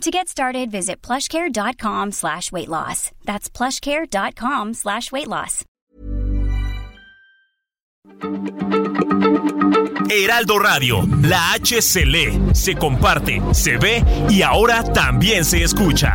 To get started, visit plushcare.com slash weight loss. That's plushcare.com slash weight loss. Heraldo Radio, la H se comparte, se ve y ahora también se escucha.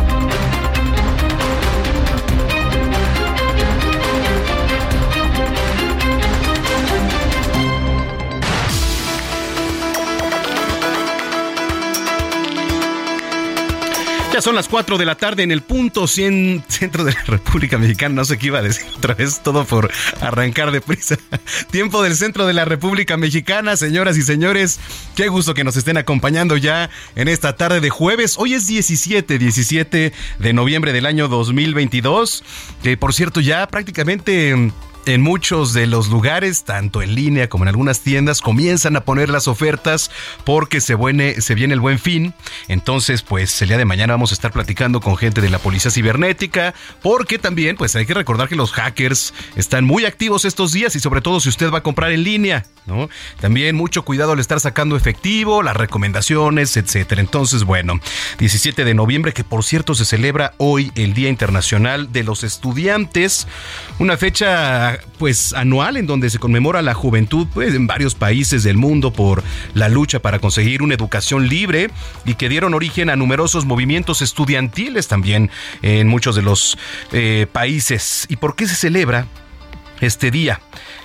Ya son las 4 de la tarde en el punto 100 centro de la República Mexicana. No sé qué iba a decir otra vez, todo por arrancar de prisa. Tiempo del centro de la República Mexicana, señoras y señores. Qué gusto que nos estén acompañando ya en esta tarde de jueves. Hoy es 17, 17 de noviembre del año 2022. Que por cierto, ya prácticamente en muchos de los lugares, tanto en línea como en algunas tiendas, comienzan a poner las ofertas porque se, se viene el buen fin. Entonces, pues el día de mañana vamos a estar platicando con gente de la Policía Cibernética, porque también, pues hay que recordar que los hackers están muy activos estos días y sobre todo si usted va a comprar en línea, ¿no? También mucho cuidado al estar sacando efectivo, las recomendaciones, etcétera. Entonces, bueno, 17 de noviembre, que por cierto se celebra hoy el Día Internacional de los Estudiantes, una fecha pues anual en donde se conmemora la juventud pues, en varios países del mundo por la lucha para conseguir una educación libre y que dieron origen a numerosos movimientos estudiantiles también en muchos de los eh, países. ¿Y por qué se celebra este día?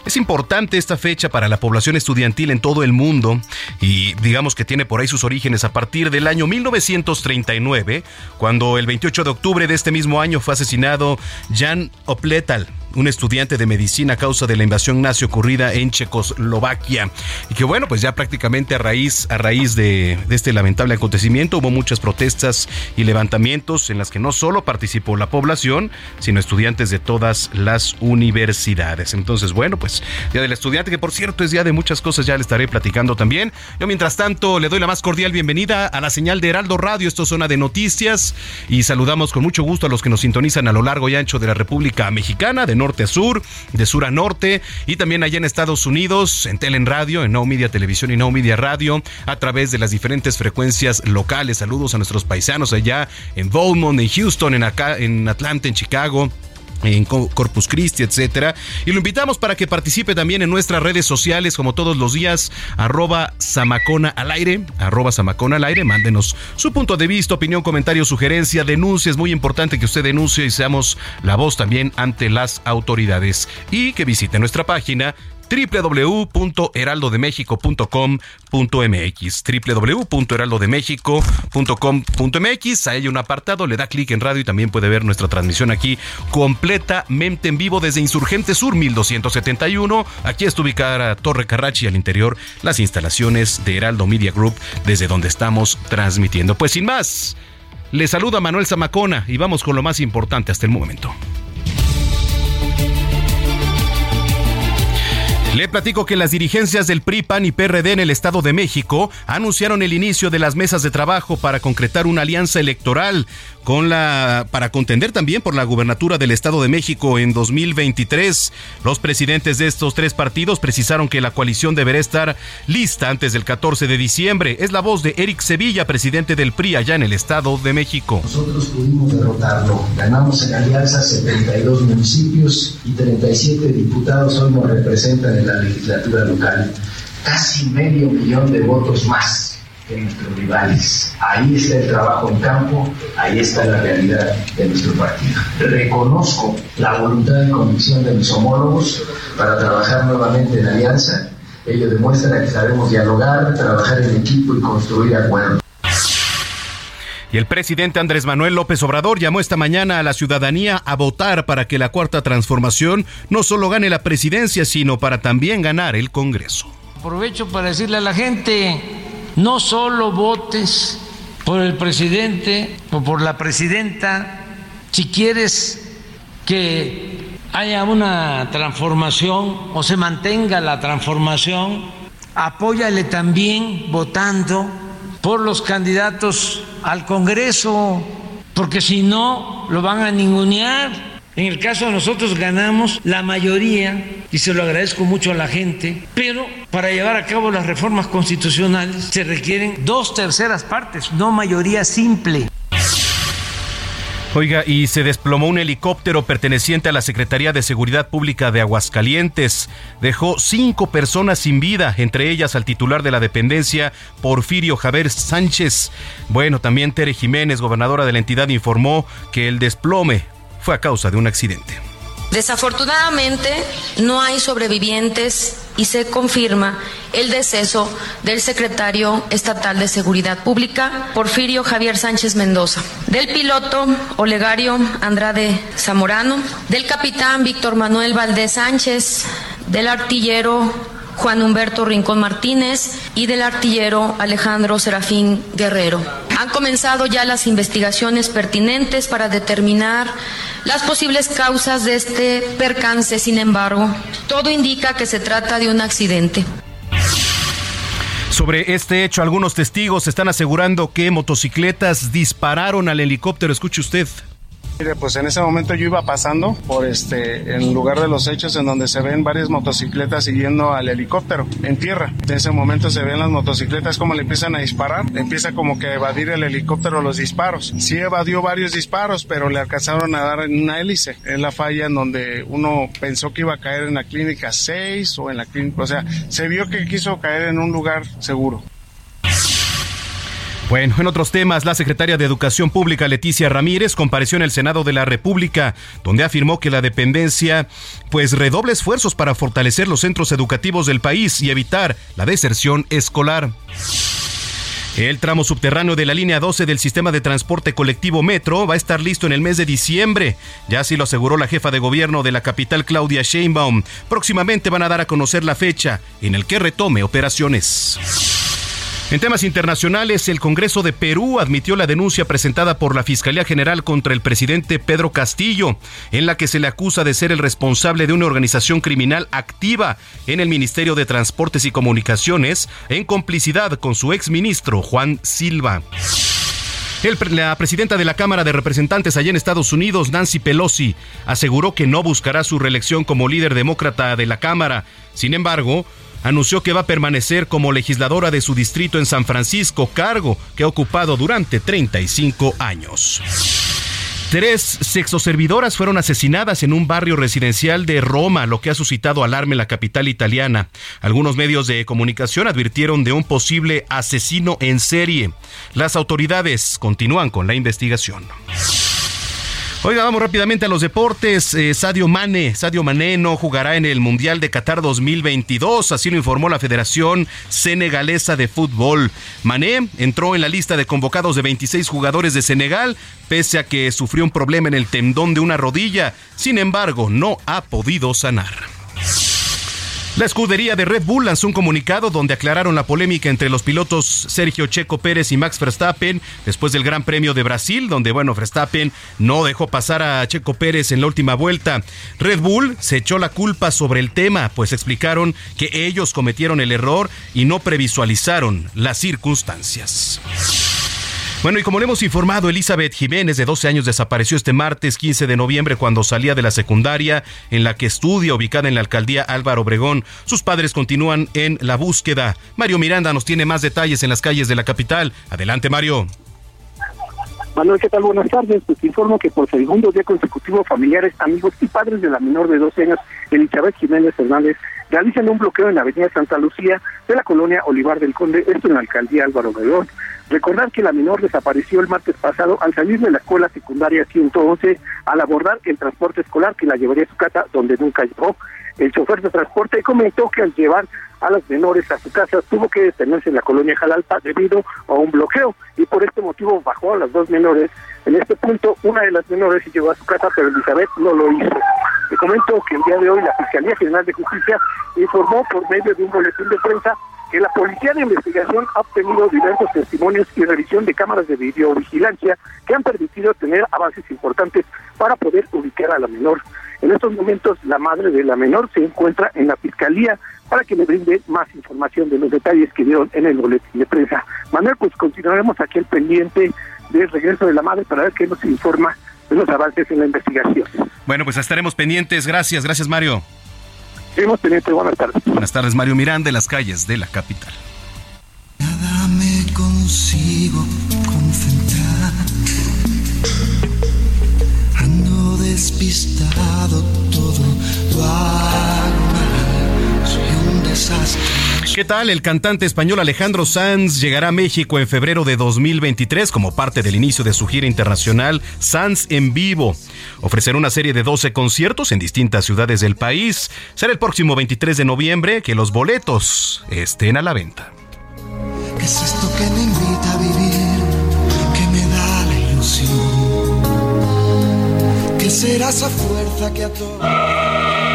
Es importante esta fecha para la población estudiantil en todo el mundo y digamos que tiene por ahí sus orígenes a partir del año 1939, cuando el 28 de octubre de este mismo año fue asesinado Jan Opletal, un estudiante de medicina a causa de la invasión nazi ocurrida en Checoslovaquia. Y que bueno, pues ya prácticamente a raíz, a raíz de, este lamentable acontecimiento hubo muchas protestas y levantamientos en las que no solo participó la población, sino estudiantes de todas las universidades. Entonces, bueno, pues Día del Estudiante, que por cierto es día de muchas cosas, ya le estaré platicando también. Yo mientras tanto le doy la más cordial bienvenida a la señal de Heraldo Radio, esto es zona de noticias y saludamos con mucho gusto a los que nos sintonizan a lo largo y ancho de la República Mexicana, de norte a sur, de sur a norte y también allá en Estados Unidos, en Telen Radio, en No Media Televisión y No Media Radio, a través de las diferentes frecuencias locales. Saludos a nuestros paisanos allá en Beaumont, en Houston, en acá, en Atlanta, en Chicago en Corpus Christi, etcétera. Y lo invitamos para que participe también en nuestras redes sociales, como todos los días, arroba Samacona al aire, arroba Samacona al aire, mándenos su punto de vista, opinión, comentario, sugerencia, denuncia. Es muy importante que usted denuncie y seamos la voz también ante las autoridades. Y que visite nuestra página www.heraldodemexico.com.mx www.heraldodemexico.com.mx Ahí hay un apartado, le da clic en radio y también puede ver nuestra transmisión aquí completamente en vivo desde Insurgente Sur 1271. Aquí está ubicada Torre Carrachi al interior las instalaciones de Heraldo Media Group desde donde estamos transmitiendo. Pues sin más, le saluda Manuel Zamacona y vamos con lo más importante hasta el momento. Le platico que las dirigencias del PRI, PAN y PRD en el Estado de México anunciaron el inicio de las mesas de trabajo para concretar una alianza electoral con la para contender también por la gubernatura del Estado de México en 2023. Los presidentes de estos tres partidos precisaron que la coalición deberá estar lista antes del 14 de diciembre. Es la voz de Eric Sevilla, presidente del PRI allá en el Estado de México. Nosotros pudimos derrotarlo. Ganamos en alianza 72 municipios y 37 diputados hoy nos representan en la legislatura local. Casi medio millón de votos más de nuestros rivales. Ahí está el trabajo en campo, ahí está la realidad de nuestro partido. Reconozco la voluntad y convicción de mis homólogos para trabajar nuevamente en alianza. Ello demuestra que sabemos dialogar, trabajar en equipo y construir acuerdos. Y el presidente Andrés Manuel López Obrador llamó esta mañana a la ciudadanía a votar para que la cuarta transformación no solo gane la presidencia, sino para también ganar el Congreso. Aprovecho para decirle a la gente, no solo votes por el presidente o por la presidenta, si quieres que haya una transformación o se mantenga la transformación, apóyale también votando por los candidatos al Congreso, porque si no lo van a ningunear. En el caso de nosotros ganamos la mayoría y se lo agradezco mucho a la gente, pero para llevar a cabo las reformas constitucionales se requieren dos terceras partes, no mayoría simple. Oiga, y se desplomó un helicóptero perteneciente a la Secretaría de Seguridad Pública de Aguascalientes. Dejó cinco personas sin vida, entre ellas al titular de la dependencia, Porfirio Javier Sánchez. Bueno, también Tere Jiménez, gobernadora de la entidad, informó que el desplome fue a causa de un accidente. Desafortunadamente, no hay sobrevivientes y se confirma el deceso del secretario estatal de Seguridad Pública, Porfirio Javier Sánchez Mendoza, del piloto Olegario Andrade Zamorano, del capitán Víctor Manuel Valdés Sánchez, del artillero Juan Humberto Rincón Martínez y del artillero Alejandro Serafín Guerrero. Han comenzado ya las investigaciones pertinentes para determinar las posibles causas de este percance, sin embargo, todo indica que se trata de un accidente. Sobre este hecho, algunos testigos están asegurando que motocicletas dispararon al helicóptero. Escuche usted. Mire, pues en ese momento yo iba pasando por este, en lugar de los hechos en donde se ven varias motocicletas siguiendo al helicóptero en tierra. En ese momento se ven las motocicletas como le empiezan a disparar, empieza como que a evadir el helicóptero los disparos. Sí evadió varios disparos, pero le alcanzaron a dar en una hélice. Es la falla en donde uno pensó que iba a caer en la clínica 6 o en la clínica, o sea, se vio que quiso caer en un lugar seguro. Bueno, en otros temas, la secretaria de Educación Pública Leticia Ramírez compareció en el Senado de la República, donde afirmó que la dependencia pues redoble esfuerzos para fortalecer los centros educativos del país y evitar la deserción escolar. El tramo subterráneo de la línea 12 del sistema de transporte colectivo Metro va a estar listo en el mes de diciembre. Ya así lo aseguró la jefa de gobierno de la capital, Claudia Sheinbaum. Próximamente van a dar a conocer la fecha en el que retome operaciones. En temas internacionales, el Congreso de Perú admitió la denuncia presentada por la Fiscalía General contra el presidente Pedro Castillo, en la que se le acusa de ser el responsable de una organización criminal activa en el Ministerio de Transportes y Comunicaciones, en complicidad con su exministro Juan Silva. la presidenta de la Cámara de Representantes allá en Estados Unidos, Nancy Pelosi, aseguró que no buscará su reelección como líder demócrata de la Cámara. Sin embargo, anunció que va a permanecer como legisladora de su distrito en San Francisco, cargo que ha ocupado durante 35 años. Tres sexoservidoras fueron asesinadas en un barrio residencial de Roma, lo que ha suscitado alarme en la capital italiana. Algunos medios de comunicación advirtieron de un posible asesino en serie. Las autoridades continúan con la investigación. Oiga, vamos rápidamente a los deportes. Eh, Sadio Mane, Sadio Mane no jugará en el Mundial de Qatar 2022, así lo informó la Federación Senegalesa de Fútbol. Mané entró en la lista de convocados de 26 jugadores de Senegal, pese a que sufrió un problema en el tendón de una rodilla. Sin embargo, no ha podido sanar. La escudería de Red Bull lanzó un comunicado donde aclararon la polémica entre los pilotos Sergio Checo Pérez y Max Verstappen después del Gran Premio de Brasil, donde bueno, Verstappen no dejó pasar a Checo Pérez en la última vuelta. Red Bull se echó la culpa sobre el tema, pues explicaron que ellos cometieron el error y no previsualizaron las circunstancias. Bueno, y como le hemos informado, Elizabeth Jiménez, de 12 años, desapareció este martes 15 de noviembre cuando salía de la secundaria en la que estudia, ubicada en la alcaldía Álvaro Obregón. Sus padres continúan en la búsqueda. Mario Miranda nos tiene más detalles en las calles de la capital. Adelante, Mario. Manuel, ¿qué tal? Buenas tardes. Pues informo que por segundo día consecutivo familiares, amigos y padres de la menor de 12 años, Elizabeth Jiménez Hernández, realizan un bloqueo en la avenida Santa Lucía de la colonia Olivar del Conde, esto en la alcaldía Álvaro Obregón. Recordar que la menor desapareció el martes pasado al salir de la escuela secundaria 111 al abordar el transporte escolar que la llevaría a su casa donde nunca llegó. El chofer de transporte comentó que al llevar a las menores a su casa tuvo que detenerse en la colonia Jalalpa debido a un bloqueo y por este motivo bajó a las dos menores. En este punto, una de las menores se llevó a su casa, pero Elizabeth no lo hizo. Le comento que el día de hoy la Fiscalía General de Justicia informó por medio de un boletín de prensa la Policía de Investigación ha obtenido diversos testimonios y revisión de cámaras de videovigilancia que han permitido tener avances importantes para poder ubicar a la menor. En estos momentos, la madre de la menor se encuentra en la Fiscalía para que le brinde más información de los detalles que dieron en el boletín de prensa. Manuel, pues continuaremos aquí al pendiente del regreso de la madre para ver qué nos informa de los avances en la investigación. Bueno, pues estaremos pendientes. Gracias, gracias Mario. Buenas tardes. Buenas tardes, Mario Miranda, de las calles de la capital. Nada me consigo concentrar. Ando despistado todo lo hago mal. Soy un desastre. ¿Qué tal? El cantante español Alejandro Sanz llegará a México en febrero de 2023 como parte del inicio de su gira internacional Sanz en Vivo. Ofrecerá una serie de 12 conciertos en distintas ciudades del país. Será el próximo 23 de noviembre que los boletos estén a la venta. ¿Qué es esto que me invita a vivir? Me da la ilusión. ¿Qué fuerza que a todo...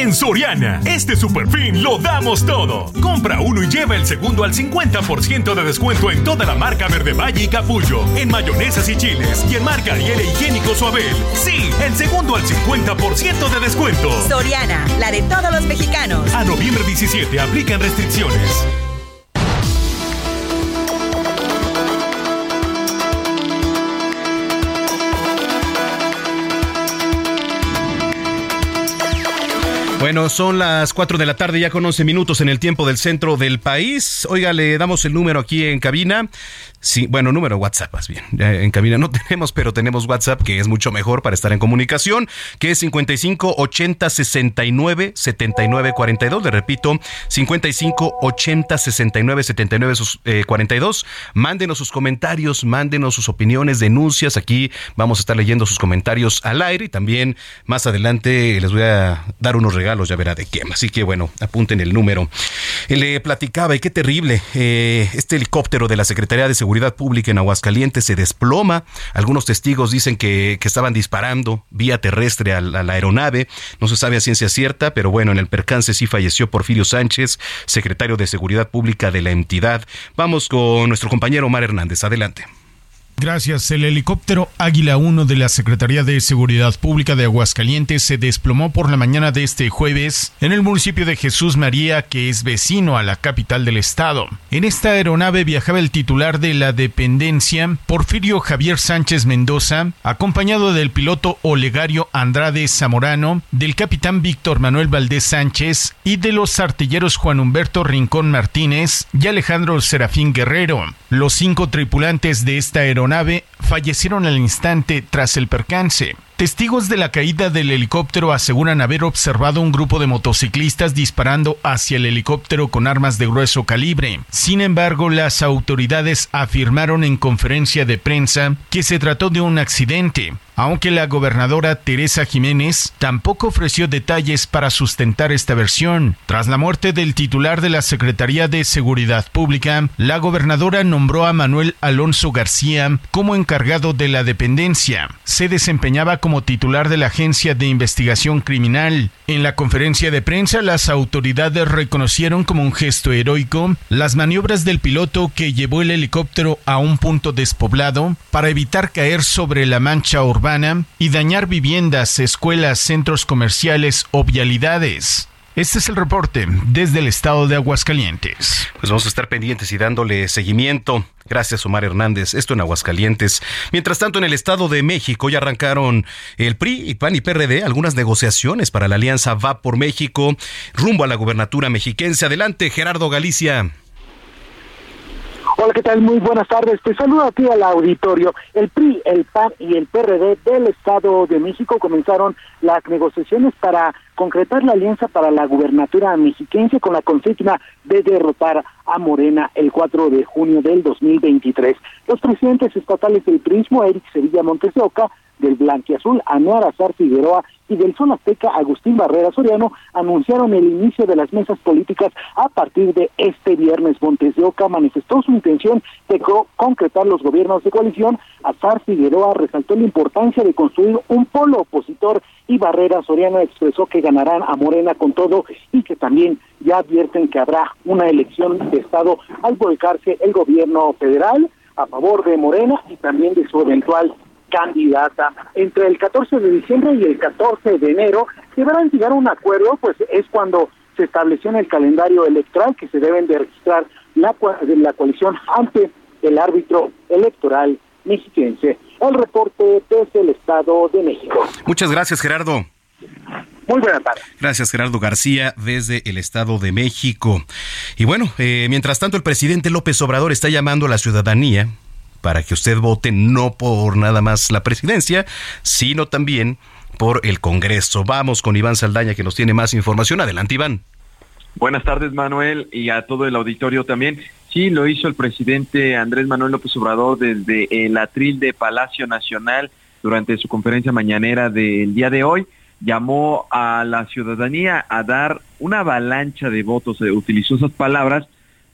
En Soriana, este super fin lo damos todo. Compra uno y lleva el segundo al 50% de descuento en toda la marca Verde Valle y Capullo, en mayonesas y chiles y en marca Ariel e Higiénico Suabel. Sí, el segundo al 50% de descuento. Soriana, la de todos los mexicanos. A noviembre 17 aplican restricciones. Bueno, son las 4 de la tarde, ya con 11 minutos en el tiempo del centro del país. Oiga, le damos el número aquí en cabina. Sí, bueno, número WhatsApp, más bien. en cabina no tenemos, pero tenemos WhatsApp, que es mucho mejor para estar en comunicación, que es 55 80 69 79 42. Le repito, 55 80 69 79 42. Mándenos sus comentarios, mándenos sus opiniones, denuncias. Aquí vamos a estar leyendo sus comentarios al aire y también más adelante les voy a dar unos regalos, ya verá de qué. Así que bueno, apunten el número. Le platicaba, y qué terrible, eh, este helicóptero de la Secretaría de Seguridad Pública en Aguascalientes se desploma. Algunos testigos dicen que, estaban disparando vía terrestre a la, aeronave. No se sabe a ciencia cierta, pero bueno, en el percance sí falleció Porfirio Sánchez, secretario de Seguridad Pública de la entidad. Vamos con nuestro compañero Omar Hernández. Adelante. Gracias. El helicóptero Águila 1 de la Secretaría de Seguridad Pública de Aguascalientes se desplomó por la mañana de este jueves en el municipio de Jesús María, que es vecino a la capital del estado. En esta aeronave viajaba el titular de la dependencia, Porfirio Javier Sánchez Mendoza, acompañado del piloto Olegario Andrade Zamorano, del capitán Víctor Manuel Valdés Sánchez y de los artilleros Juan Humberto Rincón Martínez y Alejandro Serafín Guerrero. Los cinco tripulantes de esta aeronave nave fallecieron al instante tras el percance. Testigos de la caída del helicóptero aseguran haber observado un grupo de motociclistas disparando hacia el helicóptero con armas de grueso calibre. Sin embargo, las autoridades afirmaron en conferencia de prensa que se trató de un accidente, aunque la gobernadora Teresa Jiménez tampoco ofreció detalles para sustentar esta versión. Tras la muerte del titular de la Secretaría de Seguridad Pública, la gobernadora nombró a Manuel Alonso García como encargado de la dependencia. Se desempeñaba como titular de la Agencia de Investigación Criminal. En la conferencia de prensa, las autoridades reconocieron como un gesto heroico las maniobras del piloto que llevó el helicóptero a un punto despoblado para evitar caer sobre la mancha urbana y dañar viviendas, escuelas, centros comerciales o vialidades. Este es el reporte desde el estado de Aguascalientes. Pues vamos a estar pendientes y dándole seguimiento. Gracias, Omar Hernández. Esto en Aguascalientes. Mientras tanto, en el Estado de México ya arrancaron el PRI, y PAN y PRD algunas negociaciones para la alianza Va por México rumbo a la gubernatura mexiquense. Adelante, Gerardo Galicia. Hola, ¿qué tal? Muy buenas tardes. Te saludo aquí al auditorio. El PRI, el PAN y el PRD del Estado de México comenzaron las negociaciones para concretar la alianza para la gubernatura mexiquense con la consigna de derrotar a Morena el 4 de junio del 2023. Los presidentes estatales del PRISMO, Eric Sevilla Montes de Oca, del Blanquiazul, Anuar Azar Figueroa y del Sol Azteca, Agustín Barrera Soriano, anunciaron el inicio de las mesas políticas a partir de este viernes. Montes de Oca manifestó su intención de concretar los gobiernos de coalición. Azar Figueroa resaltó la importancia de construir un polo opositor y Barrera Soriano expresó que ganarán a Morena con todo y que también ya advierten que habrá una elección de Estado al volcarse el gobierno federal a favor de Morena y también de su eventual candidata. Entre el 14 de diciembre y el 14 de enero deberán llegar a un acuerdo, pues es cuando se estableció en el calendario electoral que se deben de registrar la, la coalición ante el árbitro electoral mexiquense. El reporte desde el Estado de México. Muchas gracias, Gerardo. Muy buenas tardes. Gracias, Gerardo García, desde el Estado de México. Y bueno, eh, mientras tanto, el presidente López Obrador está llamando a la ciudadanía para que usted vote no por nada más la presidencia, sino también por el Congreso. Vamos con Iván Saldaña que nos tiene más información. Adelante, Iván. Buenas tardes, Manuel, y a todo el auditorio también. Sí, lo hizo el presidente Andrés Manuel López Obrador desde el atril de Palacio Nacional durante su conferencia mañanera del día de hoy. Llamó a la ciudadanía a dar una avalancha de votos, utilizó esas palabras,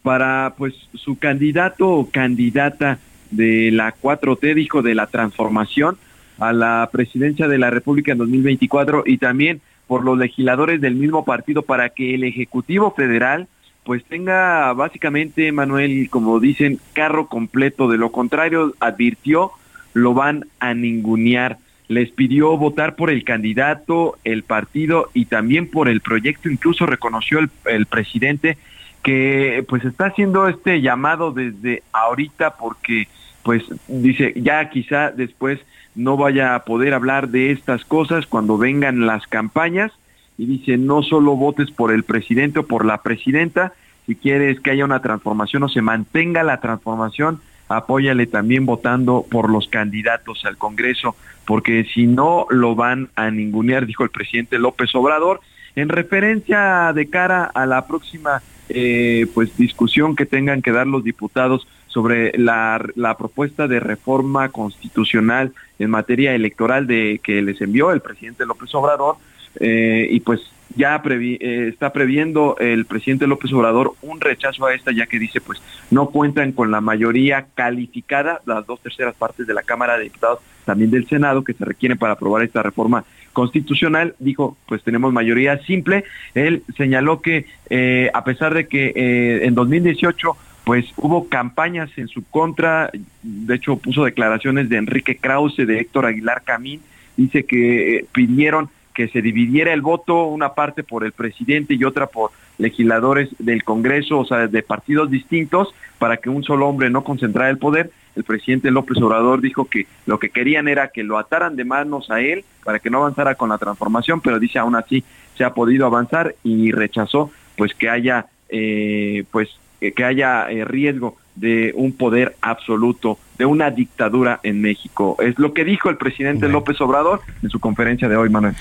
para pues su candidato o candidata de la 4T, dijo de la transformación a la presidencia de la República en 2024 y también por los legisladores del mismo partido para que el Ejecutivo Federal pues tenga básicamente, Manuel, como dicen, carro completo. De lo contrario, advirtió, lo van a ningunear. Les pidió votar por el candidato, el partido y también por el proyecto. Incluso reconoció el, el presidente que pues está haciendo este llamado desde ahorita porque pues dice ya quizá después no vaya a poder hablar de estas cosas cuando vengan las campañas. Y dice no solo votes por el presidente o por la presidenta, si quieres que haya una transformación o se mantenga la transformación, apóyale también votando por los candidatos al Congreso, porque si no lo van a ningunear, dijo el presidente López Obrador, en referencia de cara a la próxima eh, pues discusión que tengan que dar los diputados sobre la, la, propuesta de reforma constitucional en materia electoral de que les envió el presidente López Obrador eh, y pues ya eh, está previendo el presidente López Obrador un rechazo a esta ya que dice pues no cuentan con la mayoría calificada las dos terceras partes de la Cámara de Diputados también del Senado que se requieren para aprobar esta reforma constitucional, dijo, pues tenemos mayoría simple. Él señaló que eh, a pesar de que eh, en 2018 pues hubo campañas en su contra, de hecho puso declaraciones de Enrique Krause, de Héctor Aguilar Camín, dice que eh, pidieron que se dividiera el voto, una parte por el presidente y otra por legisladores del Congreso, o sea, de partidos distintos, para que un solo hombre no concentrara el poder. El presidente López Obrador dijo que lo que querían era que lo ataran de manos a él para que no avanzara con la transformación, pero dice aún así se ha podido avanzar y rechazó pues que haya eh, pues que haya eh, riesgo de un poder absoluto, de una dictadura en México. Es lo que dijo el presidente López Obrador en su conferencia de hoy, Manuel.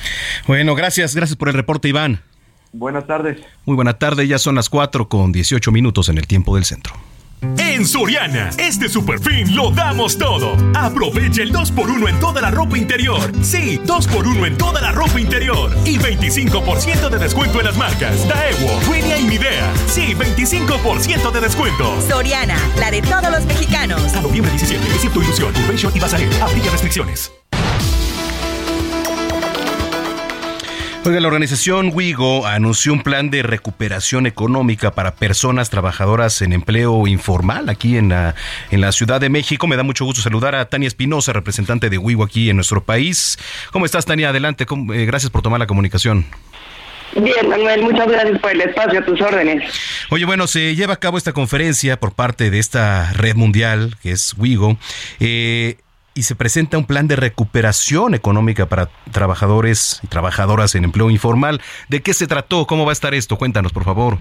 Bueno, gracias, gracias por el reporte, Iván. Buenas tardes. Muy buena tarde, ya son las 4 con 18 minutos en el tiempo del centro. En Soriana, este super fin lo damos todo. Aprovecha el 2x1 en toda la ropa interior. Sí, 2x1 en toda la ropa interior. Y 25% de descuento en las marcas Daewoo, Winia y Midea. Sí, 25% de descuento. Soriana, la de todos los mexicanos. A noviembre 17, excepto Ilusión, Convention y Bazar. Aplica restricciones. Oiga, la organización WIGO anunció un plan de recuperación económica para personas trabajadoras en empleo informal aquí en la, en la Ciudad de México. Me da mucho gusto saludar a Tania Espinosa, representante de WIGO aquí en nuestro país. ¿Cómo estás, Tania? Adelante. Eh, gracias por tomar la comunicación. Bien, Manuel, muchas gracias por el espacio, a tus órdenes. Oye, bueno, se lleva a cabo esta conferencia por parte de esta red mundial, que es WIGO, eh, y se presenta un plan de recuperación económica para trabajadores y trabajadoras en empleo informal. ¿De qué se trató? ¿Cómo va a estar esto? Cuéntanos, por favor.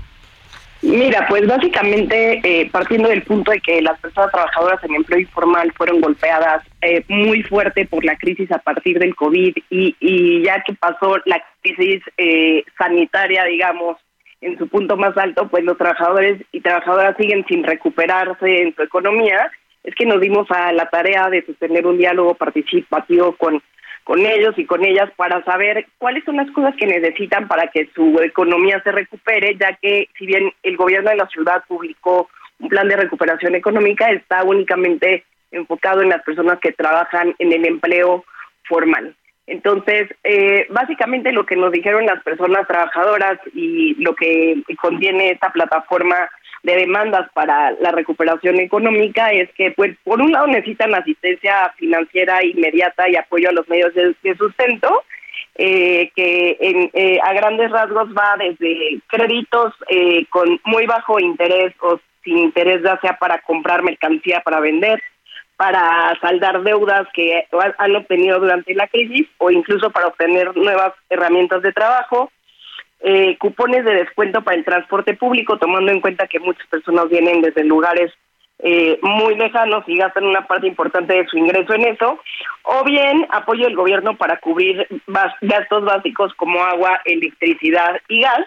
Mira, pues básicamente eh, partiendo del punto de que las personas trabajadoras en empleo informal fueron golpeadas eh, muy fuerte por la crisis a partir del COVID y, y ya que pasó la crisis eh, sanitaria, digamos, en su punto más alto, pues los trabajadores y trabajadoras siguen sin recuperarse en su economía. Es que nos dimos a la tarea de sostener un diálogo participativo con con ellos y con ellas para saber cuáles son las cosas que necesitan para que su economía se recupere, ya que si bien el gobierno de la ciudad publicó un plan de recuperación económica, está únicamente enfocado en las personas que trabajan en el empleo formal. Entonces, eh, básicamente lo que nos dijeron las personas trabajadoras y lo que contiene esta plataforma de demandas para la recuperación económica es que, pues, por un lado necesitan asistencia financiera inmediata y apoyo a los medios de, sustento, eh, que en, eh, a grandes rasgos va desde créditos eh, con muy bajo interés o sin interés, ya sea para comprar mercancía para vender, para saldar deudas que han obtenido durante la crisis o incluso para obtener nuevas herramientas de trabajo, eh, cupones de descuento para el transporte público, tomando en cuenta que muchas personas vienen desde lugares eh, muy lejanos y gastan una parte importante de su ingreso en eso, o bien apoyo del gobierno para cubrir gastos básicos como agua, electricidad y gas.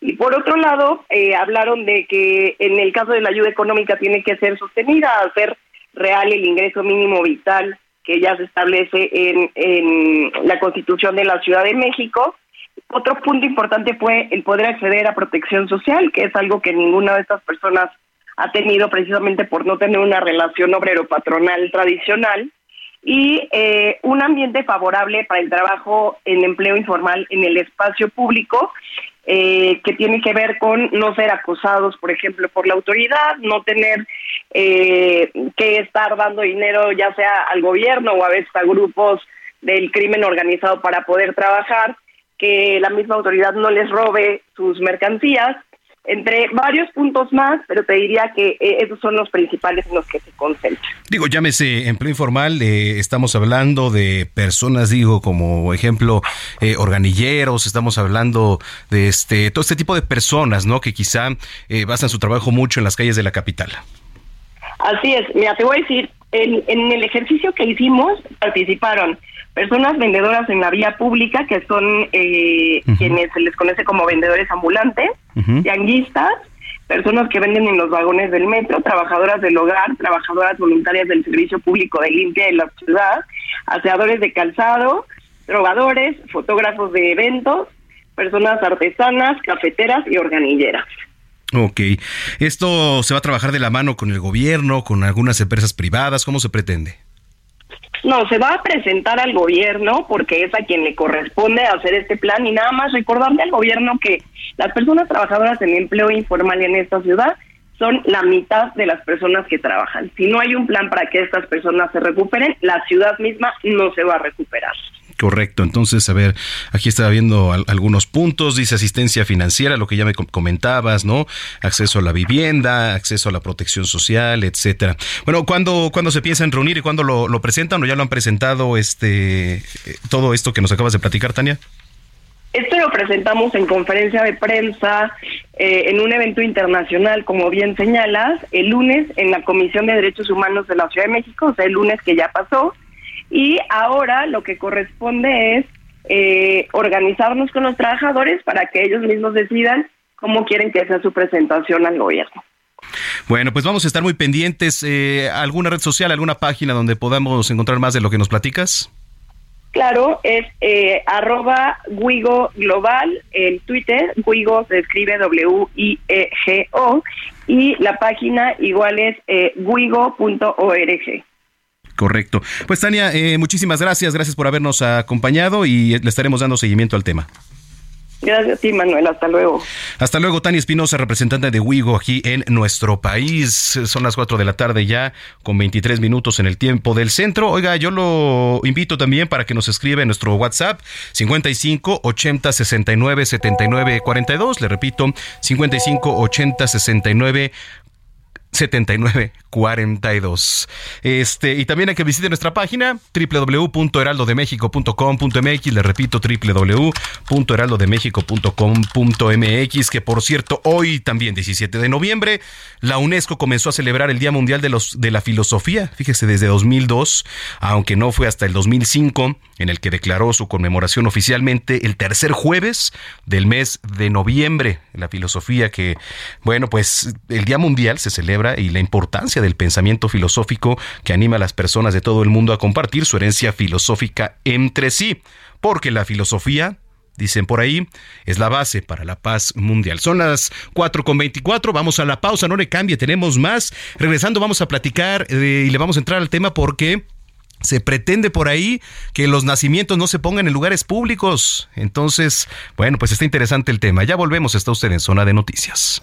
Y por otro lado, eh, hablaron de que en el caso de la ayuda económica tiene que ser sostenida, hacer real el ingreso mínimo vital que ya se establece en, en la Constitución de la Ciudad de México otro punto importante fue el poder acceder a protección social, que es algo que ninguna de estas personas ha tenido precisamente por no tener una relación obrero-patronal tradicional. Y eh, un ambiente favorable para el trabajo en empleo informal en el espacio público, eh, que tiene que ver con no ser acosados, por ejemplo, por la autoridad, no tener eh, que estar dando dinero ya sea al gobierno o a veces a grupos del crimen organizado para poder trabajar que la misma autoridad no les robe sus mercancías, entre varios puntos más, pero te diría que eh, esos son los principales en los que se concentra. Digo, llámese empleo informal, eh, estamos hablando de personas, digo, como ejemplo, eh, organilleros, estamos hablando de este todo este tipo de personas, ¿no? Que quizá basan su trabajo mucho en las calles de la capital. Así es, mira, te voy a decir, en, en el ejercicio que hicimos participaron personas vendedoras en la vía pública, que son eh, quienes se les conoce como vendedores ambulantes, yanguistas, personas que venden en los vagones del metro, trabajadoras del hogar, trabajadoras voluntarias del servicio público de limpia de la ciudad, aseadores de calzado, drogadores, fotógrafos de eventos, personas artesanas, cafeteras y organilleras. Ok. ¿Esto se va a trabajar de la mano con el gobierno, con algunas empresas privadas? ¿Cómo se pretende? No, se va a presentar al gobierno porque es a quien le corresponde hacer este plan y nada más recordarle al gobierno que las personas trabajadoras en empleo informal en esta ciudad son la mitad de las personas que trabajan. Si no hay un plan para que estas personas se recuperen, la ciudad misma no se va a recuperar. Correcto, entonces, a ver, aquí estaba viendo algunos puntos, dice asistencia financiera, lo que ya me comentabas, ¿no? Acceso a la vivienda, acceso a la protección social, etcétera. Bueno, ¿cuándo, ¿cuándo se piensan reunir y cuándo lo, lo presentan o ya lo han presentado este eh, todo esto que nos acabas de platicar, Tania? Esto lo presentamos en conferencia de prensa, eh, en un evento internacional, como bien señalas, el lunes en la Comisión de Derechos Humanos de la Ciudad de México, o sea, el lunes que ya pasó, y ahora lo que corresponde es eh, organizarnos con los trabajadores para que ellos mismos decidan cómo quieren que sea su presentación al gobierno. Bueno, pues vamos a estar muy pendientes. Eh, ¿Alguna red social, alguna página donde podamos encontrar más de lo que nos platicas? Claro, es eh, arroba Global, en Twitter, Guigo se escribe W-I-E-G-O, y la página igual es eh, guigo.org. Correcto. Pues Tania, eh, muchísimas gracias, gracias por habernos acompañado y le estaremos dando seguimiento al tema. Gracias a ti, Manuel. Hasta luego. Hasta luego, Tania Espinosa, representante de Wigo aquí en nuestro país. Son las 4 de la tarde ya, con 23 minutos en el tiempo del centro. Oiga, yo lo invito también para que nos escriba en nuestro WhatsApp 55 80 69 79 42. Le repito, 55 80 69 7942. Este, y también hay que visite nuestra página www.heraldodemexico.com.mx, le repito www.heraldodemexico.com.mx, que por cierto, hoy también 17 de noviembre, la UNESCO comenzó a celebrar el Día Mundial de los de la Filosofía, fíjese desde 2002, aunque no fue hasta el 2005 en el que declaró su conmemoración oficialmente el tercer jueves del mes de noviembre, la filosofía que bueno, pues el Día Mundial se celebra y la importancia del pensamiento filosófico que anima a las personas de todo el mundo a compartir su herencia filosófica entre sí, porque la filosofía dicen por ahí, es la base para la paz mundial. Son las 4 con 24, vamos a la pausa, no le cambie, tenemos más. Regresando vamos a platicar eh, y le vamos a entrar al tema porque se pretende por ahí que los nacimientos no se pongan en lugares públicos. Entonces, bueno, pues está interesante el tema. Ya volvemos, está usted en zona de noticias.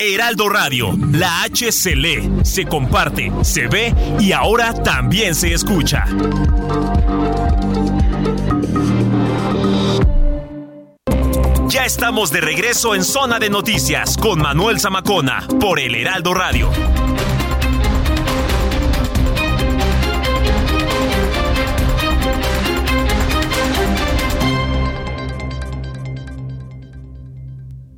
Heraldo Radio, la H se lee, se comparte, se ve y ahora también se escucha. Ya estamos de regreso en Zona de Noticias con Manuel Zamacona por el Heraldo Radio.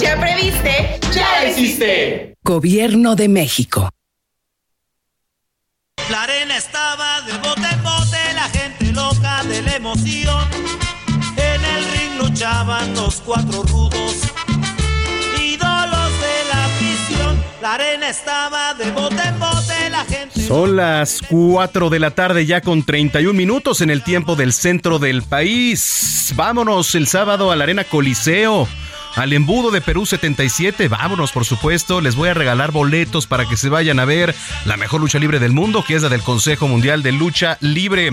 ¿Ya previste? ¡Ya hiciste! Gobierno de México. La arena estaba de bote en bote, la gente loca de la emoción. En el ring luchaban los cuatro rudos, ídolos de la afición. La arena estaba de bote en bote, la gente. Son las 4 de la tarde ya con 31 minutos en el tiempo del centro del país. Vámonos el sábado a la Arena Coliseo al embudo de Perú 77. Vámonos, por supuesto. Les voy a regalar boletos para que se vayan a ver la mejor lucha libre del mundo, que es la del Consejo Mundial de Lucha Libre.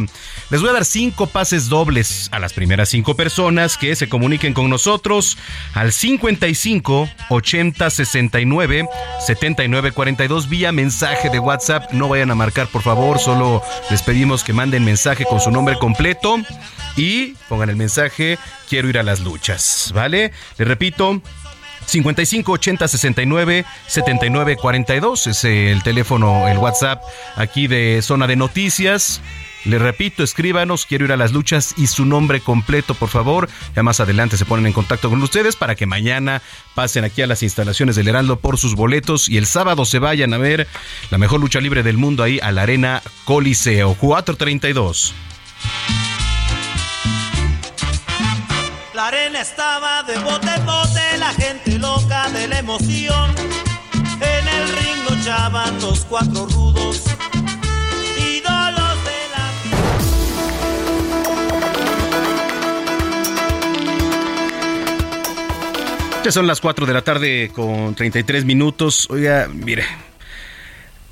Les voy a dar cinco pases dobles a las primeras cinco personas que se comuniquen con nosotros al 55 80 69 79 42 vía mensaje de WhatsApp. No vayan a marcar, por favor. Solo les pedimos que manden mensaje con su nombre completo y pongan el mensaje quiero ir a las luchas, ¿vale? Les repito, 55 80 69 79 42 es el teléfono, el WhatsApp aquí de Zona de Noticias. Les repito, escríbanos, quiero ir a las luchas y su nombre completo, por favor. Ya más adelante se ponen en contacto con ustedes para que mañana pasen aquí a las instalaciones del Heraldo por sus boletos y el sábado se vayan a ver la mejor lucha libre del mundo ahí a la Arena Coliseo 432. La arena estaba de bote en bote, la gente loca de la emoción. En el ring luchaban los cuatro rudos, ídolos de la Ya son las 4 de la tarde con 33 minutos. Oiga, mire,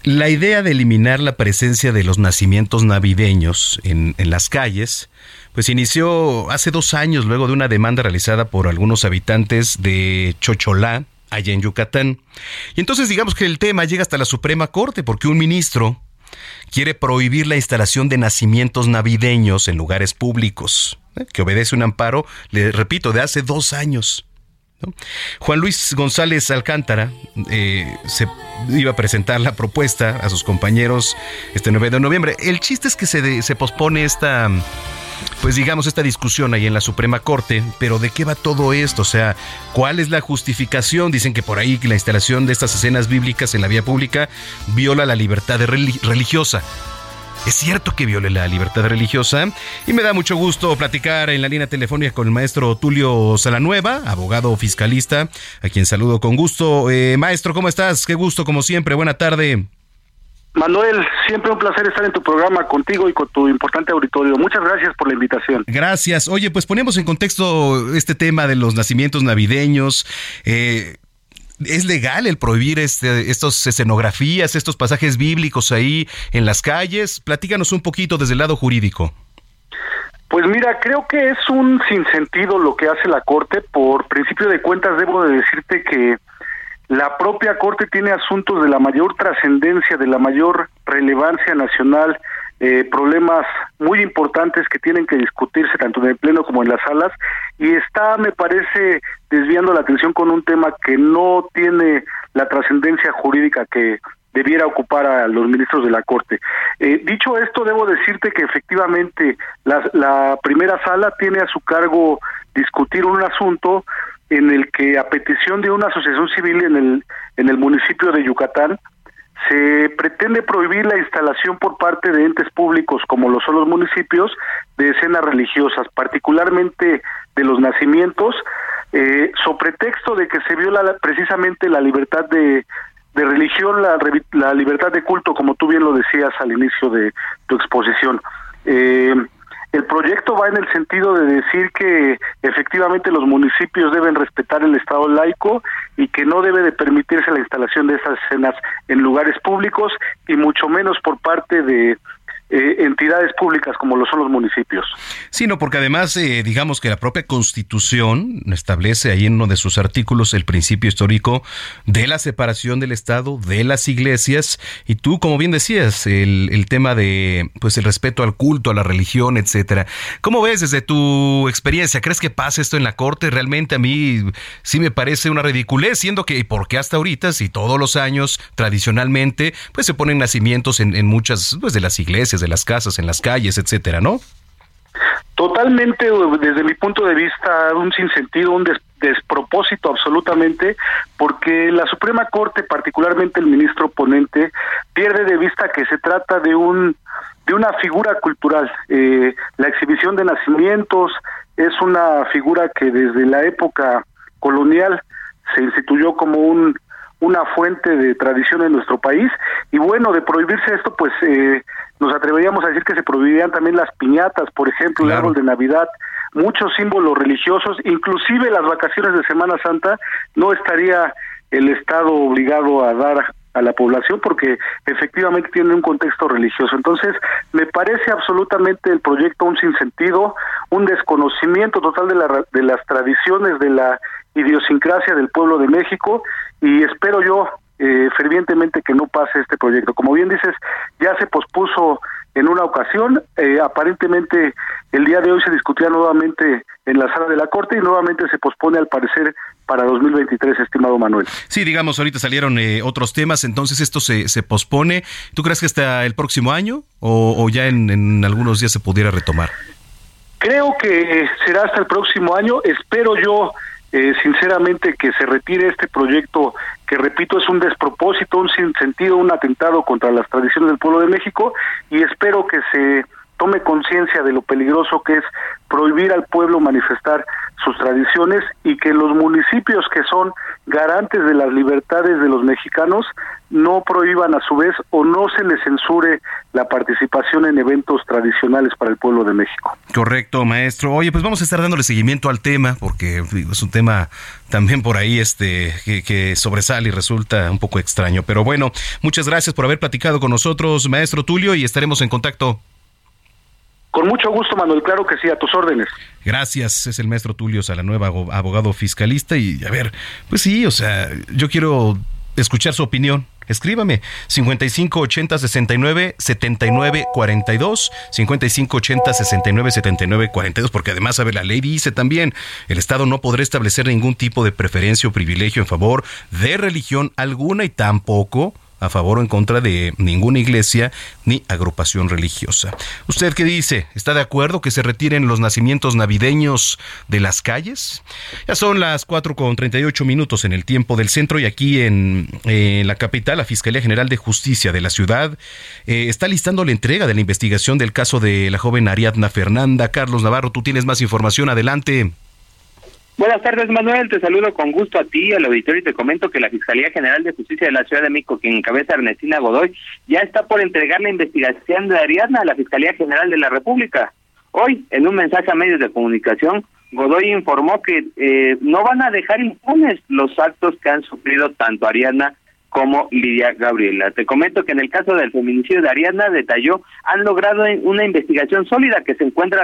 la idea de eliminar la presencia de los nacimientos navideños en, en, las calles, pues inició hace dos años luego de una demanda realizada por algunos habitantes de Chocholá, allá en Yucatán. Y entonces digamos que el tema llega hasta la Suprema Corte porque un ministro quiere prohibir la instalación de nacimientos navideños en lugares públicos, ¿eh? que obedece un amparo, le repito, de hace dos años. Juan Luis González Alcántara eh, se iba a presentar la propuesta a sus compañeros este 9 de noviembre. El chiste es que se, se pospone esta pues digamos, esta discusión ahí en la Suprema Corte, pero ¿de qué va todo esto? O sea, ¿cuál es la justificación? Dicen que por ahí la instalación de estas escenas bíblicas en la vía pública viola la libertad religiosa. Es cierto que viole la libertad religiosa y me da mucho gusto platicar en la línea telefónica con el maestro Tulio Salanueva, abogado fiscalista, a quien saludo con gusto. Eh, maestro, ¿cómo estás? Qué gusto, como siempre. Buena tarde. Manuel, siempre un placer estar en tu programa contigo y con tu importante auditorio. Muchas gracias por la invitación. Gracias. Oye, pues ponemos en contexto este tema de los nacimientos navideños. Eh, ¿Es legal el prohibir este, estos escenografías, estos pasajes bíblicos ahí en las calles? Platícanos un poquito desde el lado jurídico. Pues mira, creo que es un sinsentido lo que hace la Corte. Por principio de cuentas, debo de decirte que la propia Corte tiene asuntos de la mayor trascendencia, de la mayor relevancia nacional, eh, problemas muy importantes que tienen que discutirse tanto en el Pleno como en las salas, y está, me parece, desviando la atención con un tema que no tiene la trascendencia jurídica que debiera ocupar a los ministros de la Corte. Eh, dicho esto, debo decirte que efectivamente la, la primera sala tiene a su cargo discutir un asunto en el que a petición de una asociación civil en el en el municipio de Yucatán se pretende prohibir la instalación por parte de entes públicos como lo son los municipios de escenas religiosas, particularmente de los nacimientos, eh, sobre pretexto de que se viola precisamente la libertad de, de religión, la, la, libertad de culto, como tú bien lo decías al inicio de tu exposición. Eh, el proyecto va en el sentido de decir que efectivamente los municipios deben respetar el Estado laico y que no debe de permitirse la instalación de esas escenas en lugares públicos y mucho menos por parte de eh, entidades públicas como lo son los municipios. Sí, no, porque además, eh, digamos que la propia Constitución establece ahí en uno de sus artículos el principio histórico de la separación del Estado, de las iglesias, y tú, como bien decías, el, tema de pues el respeto al culto, a la religión, etcétera. ¿Cómo ves desde tu experiencia? ¿Crees que pasa esto en la Corte? Realmente a mí sí me parece una ridiculez, siendo que, ¿por qué hasta ahorita, si todos los años, tradicionalmente, pues se ponen nacimientos en, en muchas pues, de las iglesias, de las casas, en las calles, etcétera, ¿no? Totalmente, desde mi punto de vista, un sinsentido, un des despropósito absolutamente, porque la Suprema Corte, particularmente el ministro ponente, pierde de vista que se trata de un de una figura cultural. Eh, la exhibición de nacimientos es una figura que desde la época colonial se instituyó como un una fuente de tradición en nuestro país y bueno de prohibirse esto pues eh, nos atreveríamos a decir que se prohibirían también las piñatas por ejemplo claro. el árbol de navidad muchos símbolos religiosos inclusive las vacaciones de Semana Santa no estaría el estado obligado a dar a la población porque efectivamente tiene un contexto religioso. Entonces, me parece absolutamente el proyecto un sinsentido, un desconocimiento total de, la, de las tradiciones, de la idiosincrasia del pueblo de México y espero yo eh, fervientemente que no pase este proyecto. Como bien dices, ya se pospuso en una ocasión, eh, aparentemente el día de hoy se discutía nuevamente en la sala de la Corte y nuevamente se pospone al parecer para 2023, estimado Manuel. Sí, digamos, ahorita salieron eh, otros temas, entonces esto se, se pospone. ¿Tú crees que hasta el próximo año o, o ya en, en algunos días se pudiera retomar? Creo que será hasta el próximo año, espero yo eh, sinceramente que se retire este proyecto que repito es un despropósito, un sinsentido, un atentado contra las tradiciones del pueblo de México y espero que se tome conciencia de lo peligroso que es prohibir al pueblo manifestar sus tradiciones y que los municipios que son garantes de las libertades de los mexicanos no prohíban a su vez o no se les censure la participación en eventos tradicionales para el pueblo de México. Correcto, maestro. Oye, pues vamos a estar dándole seguimiento al tema porque es un tema también por ahí este que, que sobresale y resulta un poco extraño. Pero bueno, muchas gracias por haber platicado con nosotros, maestro Tulio, y estaremos en contacto. Con mucho gusto, Manuel, claro que sí, a tus órdenes. Gracias, es el maestro Tulio Salanueva, abogado fiscalista. Y a ver, pues sí, o sea, yo quiero escuchar su opinión. Escríbame 55 80 69 79 42 55 80 69 79 42 porque además a ver la ley dice también el Estado no podrá establecer ningún tipo de preferencia o privilegio en favor de religión alguna y tampoco a favor o en contra de ninguna iglesia ni agrupación religiosa. ¿Usted qué dice? ¿Está de acuerdo que se retiren los nacimientos navideños de las calles? Ya son las 4 con 38 minutos en el tiempo del centro y aquí en la capital, la Fiscalía General de Justicia de la ciudad eh, está listando la entrega de la investigación del caso de la joven Ariadna Fernanda. Carlos Navarro, tú tienes más información. Adelante. Buenas tardes, Manuel. Te saludo con gusto a ti, al auditorio, y te comento que la Fiscalía General de Justicia de la Ciudad de México, quien encabeza Ernestina Godoy, ya está por entregar la investigación de Ariadna a la Fiscalía General de la República. Hoy, en un mensaje a medios de comunicación, Godoy informó que eh, no van a dejar impunes los actos que han sufrido tanto Ariadna como Lidia Gabriela. Te comento que en el caso del feminicidio de Ariadna, detalló, han logrado una investigación sólida que se encuentra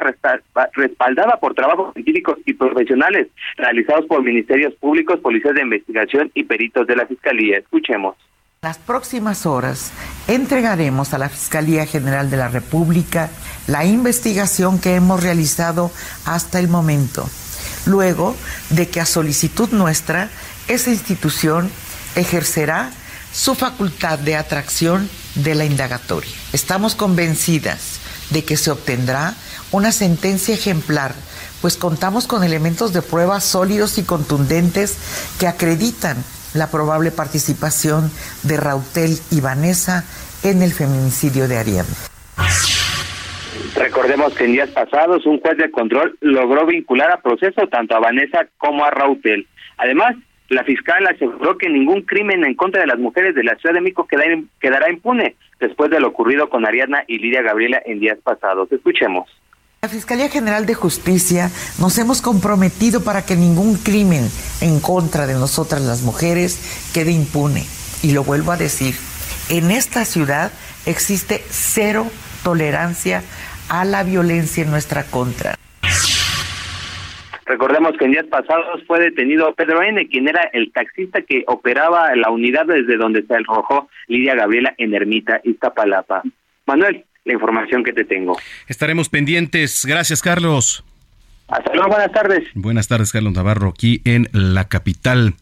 respaldada por trabajos científicos y profesionales realizados por ministerios públicos, policías de investigación y peritos de la Fiscalía. Escuchemos. Las próximas horas entregaremos a la Fiscalía General de la República la investigación que hemos realizado hasta el momento, luego de que a solicitud nuestra esa institución ejercerá su facultad de atracción de la indagatoria. Estamos convencidas de que se obtendrá una sentencia ejemplar, pues contamos con elementos de prueba sólidos y contundentes que acreditan la probable participación de Rautel y Vanessa en el feminicidio de Ariadna. Recordemos que en días pasados un juez de control logró vincular a proceso tanto a Vanessa como a Rautel. Además, la fiscal aseguró que ningún crimen en contra de las mujeres de la Ciudad de México quedará impune después de lo ocurrido con Ariadna y Lidia Gabriela en días pasados. Escuchemos. La Fiscalía General de Justicia nos hemos comprometido para que ningún crimen en contra de nosotras las mujeres quede impune. Y lo vuelvo a decir, en esta ciudad existe cero tolerancia a la violencia en nuestra contra. Recordemos que en días pasados fue detenido Pedro N., quien era el taxista que operaba la unidad desde donde se arrojó Lidia Gabriela en Ermita, Iztapalapa. Manuel, la información que te tengo. Estaremos pendientes. Gracias, Carlos. Hasta buenas tardes. Buenas tardes, Carlos Navarro, aquí en la capital.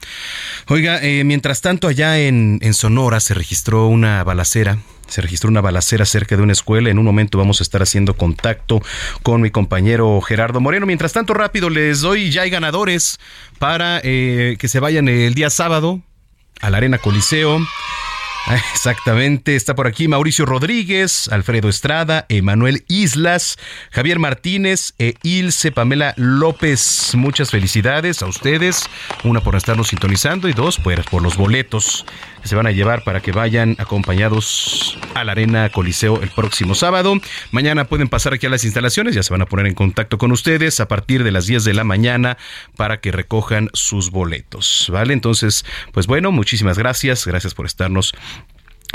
Oiga, eh, mientras tanto, allá en, en Sonora se registró una balacera se registró una balacera cerca de una escuela. En un momento vamos a estar haciendo contacto con mi compañero Gerardo Moreno. Mientras tanto, rápido les doy, ya hay ganadores para eh, que se vayan el día sábado a la Arena Coliseo. Ah, exactamente, está por aquí Mauricio Rodríguez, Alfredo Estrada, Emanuel Islas, Javier Martínez e Ilse Pamela López. Muchas felicidades a ustedes, una por estarnos sintonizando y dos por, por los boletos que se van a llevar para que vayan acompañados a la Arena Coliseo el próximo sábado. Mañana pueden pasar aquí a las instalaciones, ya se van a poner en contacto con ustedes a partir de las 10 de la mañana para que recojan sus boletos, ¿vale? Entonces, pues bueno, muchísimas gracias, gracias por estarnos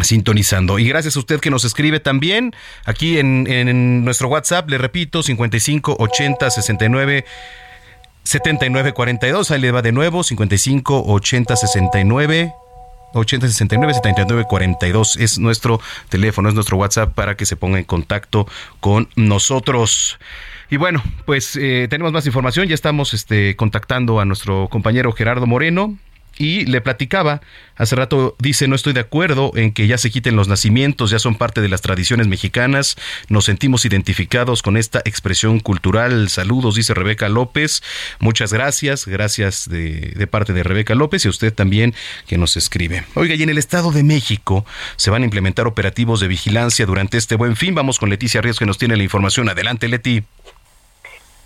sintonizando. Y gracias a usted que nos escribe también aquí en, en nuestro WhatsApp, le repito, 55 80 69 79 42, ahí le va de nuevo, 55 80 69 8069 7942 es nuestro teléfono, es nuestro WhatsApp para que se ponga en contacto con nosotros. Y bueno, pues eh, tenemos más información, ya estamos este, contactando a nuestro compañero Gerardo Moreno, y le platicaba, hace rato dice, no estoy de acuerdo en que ya se quiten los nacimientos, ya son parte de las tradiciones mexicanas, nos sentimos identificados con esta expresión cultural. Saludos, dice Rebeca López, muchas gracias, gracias de, parte de Rebeca López y a usted también que nos escribe. Oiga, y en el Estado de México se van a implementar operativos de vigilancia durante este buen fin. Vamos con Leticia Ríos que nos tiene la información. Adelante, Leti.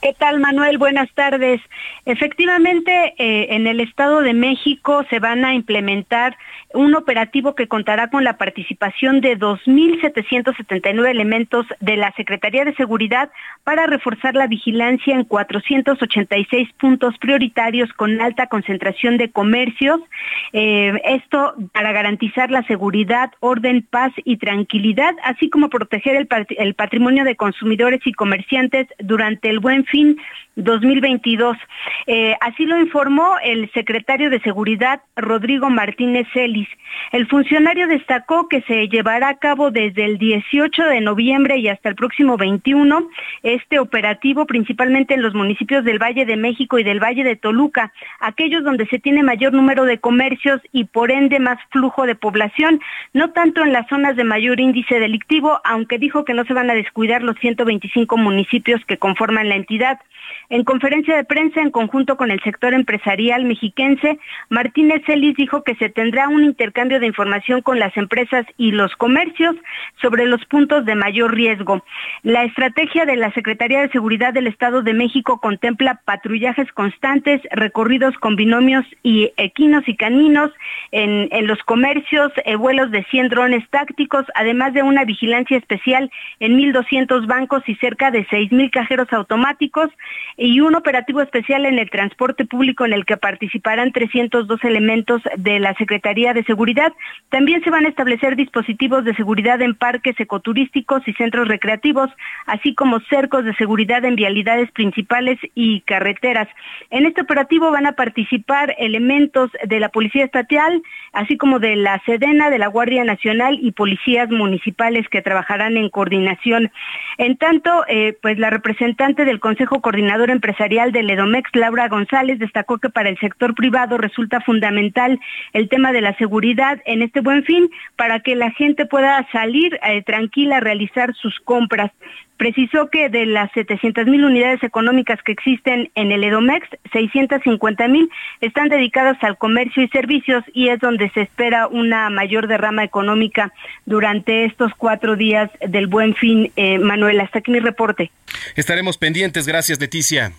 ¿Qué tal, Manuel? Buenas tardes. Efectivamente, eh, en el Estado de México se van a implementar un operativo que contará con la participación de 2.779 elementos de la Secretaría de Seguridad para reforzar la vigilancia en 486 puntos prioritarios con alta concentración de comercios. Eh, esto para garantizar la seguridad, orden, paz y tranquilidad, así como proteger el, patrimonio de consumidores y comerciantes durante el buen fin 2022. Eh, así lo informó el secretario de Seguridad, Rodrigo Martínez El funcionario destacó que se llevará a cabo desde el 18 de noviembre y hasta el próximo 21 este operativo, principalmente en los municipios del Valle de México y del Valle de Toluca, aquellos donde se tiene mayor número de comercios y por ende más flujo de población, no tanto en las zonas de mayor índice delictivo, aunque dijo que no se van a descuidar los 125 municipios que conforman la entidad. En conferencia de prensa en conjunto con el sector empresarial mexiquense, Martínez Celis dijo que se tendrá un intercambio de información con las empresas y los comercios sobre los puntos de mayor riesgo. La estrategia de la Secretaría de Seguridad del Estado de México contempla patrullajes constantes, recorridos con binomios y equinos y caninos en, los comercios, eh, vuelos de 100 drones tácticos, además de una vigilancia especial en 1.200 bancos y cerca de 6.000 cajeros automáticos y un operativo especial en el transporte público en el que participarán 302 elementos de la Secretaría de Seguridad. También se van a establecer dispositivos de seguridad en parques ecoturísticos y centros recreativos, así como cercos de seguridad en vialidades principales y carreteras. En este operativo van a participar elementos de la Policía Estatal, así como de la Sedena, de la Guardia Nacional y policías municipales que trabajarán en coordinación. En tanto, eh, pues la representante del Consejo Coordinador empresarial del Edomex, Laura González, destacó que para el sector privado resulta fundamental el tema de la seguridad en este buen fin para que la gente pueda salir eh, tranquila a realizar sus compras. Precisó que de las 700 mil unidades económicas que existen en el Edomex, 650 mil están dedicadas al comercio y servicios y es donde se espera una mayor derrama económica durante estos cuatro días del buen fin. Eh, Manuel, hasta aquí mi reporte. Estaremos pendientes. Gracias, Leticia.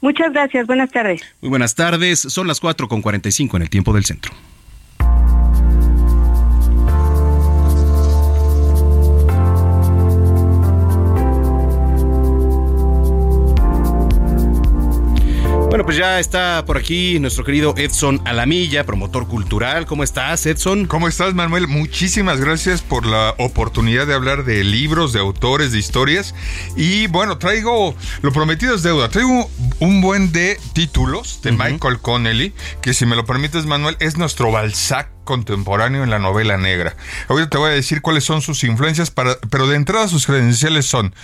Muchas gracias. Buenas tardes. Muy buenas tardes. Son las 4 con 45 en el tiempo del centro. Bueno, pues ya está por aquí nuestro querido Edson Alamilla, promotor cultural. ¿Cómo estás, Edson? ¿Cómo estás, Manuel? Muchísimas gracias por la oportunidad de hablar de libros, de autores, de historias. Y bueno, traigo, lo prometido es deuda, traigo un buen de títulos de Michael Connelly, que si me lo permites, Manuel, es nuestro Balzac contemporáneo en la novela negra. Ahorita te voy a decir cuáles son sus influencias, para, pero de entrada sus credenciales son,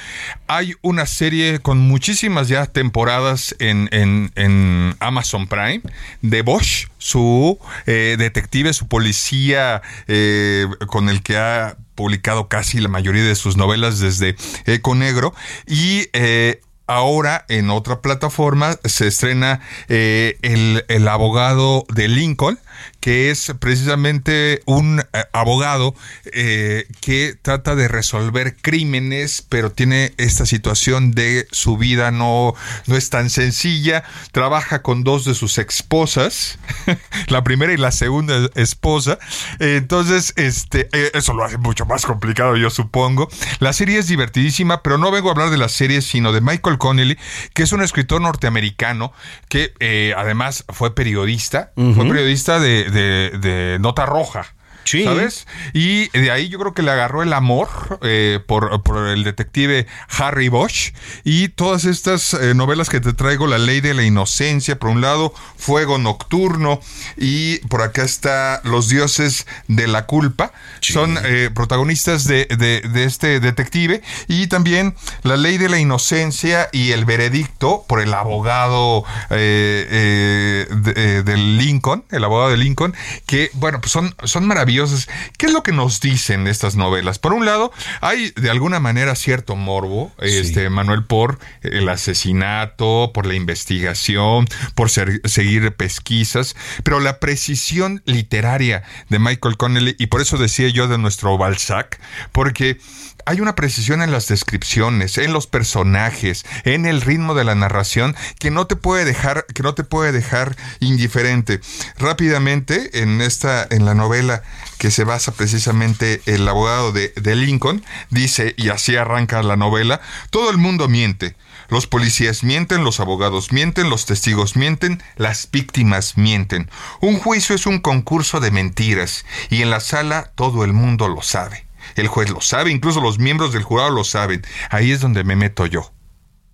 hay una serie con muchísimas ya temporadas en, en, Amazon Prime de Bosch, su eh, detective, su policía eh, con el que ha publicado casi la mayoría de sus novelas desde Eco Negro y eh, ahora en otra plataforma se estrena el, el, abogado de Lincoln que es precisamente un eh, abogado eh, que trata de resolver crímenes, pero tiene esta situación de su vida no, no es tan sencilla. Trabaja con dos de sus esposas, la primera y la segunda esposa. Entonces, este, eh, eso lo hace mucho más complicado, yo supongo. La serie es divertidísima, pero no vengo a hablar de la serie, sino de Michael Connelly, que es un escritor norteamericano que además fue periodista, fue periodista de de, nota roja. ¿Sabes? Y de ahí yo creo que le agarró el amor eh, por, el detective Harry Bosch. Y todas estas eh, novelas que te traigo, La ley de la inocencia, por un lado, Fuego Nocturno y por acá está Los dioses de la culpa, son eh, protagonistas de, este detective. Y también La ley de la inocencia y el veredicto por el abogado del Lincoln, el abogado de Lincoln, que bueno, pues son, son maravillosos ¿Qué es lo que nos dicen estas novelas? Por un lado, hay de alguna manera cierto morbo, este Manuel, por el asesinato, por la investigación, por seguir pesquisas, pero la precisión literaria de Michael Connelly, y por eso decía yo de nuestro Balzac, porque hay una precisión en las descripciones, en los personajes, en el ritmo de la narración que no te puede dejar, que no te puede dejar indiferente. Rápidamente, en esta, en la novela que se basa precisamente el abogado de, de Lincoln, dice, y así arranca la novela, todo el mundo miente. Los policías mienten, los abogados mienten, los testigos mienten, las víctimas mienten. Un juicio es un concurso de mentiras y en la sala todo el mundo lo sabe. El juez lo sabe, incluso los miembros del jurado lo saben. Ahí es donde me meto yo.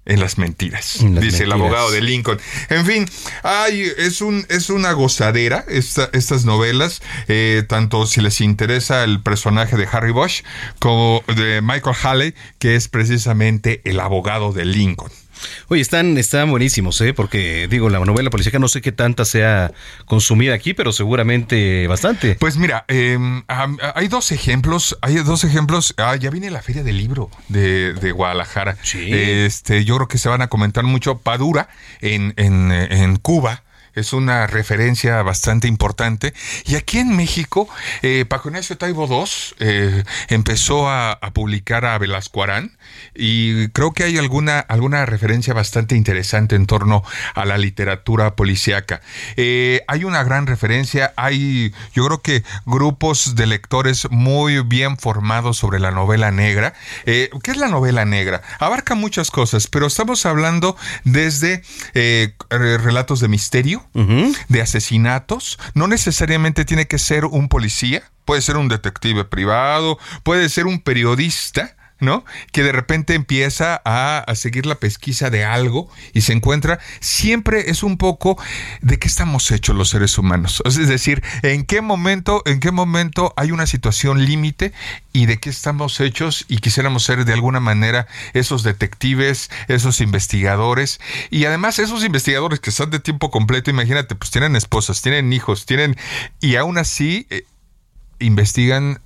En las mentiras, dice el abogado de Lincoln. En fin, ay, es, un, es una gozadera estas novelas, eh, tanto si les interesa el personaje de Harry Bosch como de Michael Halley, que es precisamente el abogado de Lincoln. Oye, están, están buenísimos, ¿eh? Porque, digo, la novela policíaca no sé qué tanta sea consumida aquí, pero seguramente bastante. Pues mira, em, hay dos ejemplos, hay dos ejemplos. Ah, ya viene la Feria del Libro de, Guadalajara. Sí. Este, yo creo que se van a comentar mucho. Padura en, en, en Cuba es una referencia bastante importante. Y aquí en México, eh, Paco Ignacio Taibo II eh, empezó a, publicar a Velasco Arán y creo que hay alguna, alguna referencia bastante interesante en torno a la literatura policíaca. Eh, hay una gran referencia, hay yo creo que grupos de lectores muy bien formados sobre la novela negra. Eh, ¿Qué es la novela negra? Abarca muchas cosas, pero estamos hablando desde relatos de misterio, de asesinatos, no necesariamente tiene que ser un policía, puede ser un detective privado, puede ser un periodista, ¿no? Que de repente empieza a, seguir la pesquisa de algo y se encuentra, siempre es un poco de qué estamos hechos los seres humanos. Es decir, en qué momento, en qué momento hay una situación límite y de qué estamos hechos y quisiéramos ser de alguna manera esos detectives, esos investigadores y además esos investigadores que están de tiempo completo, imagínate, pues tienen esposas, tienen hijos, tienen y aún así eh, investigan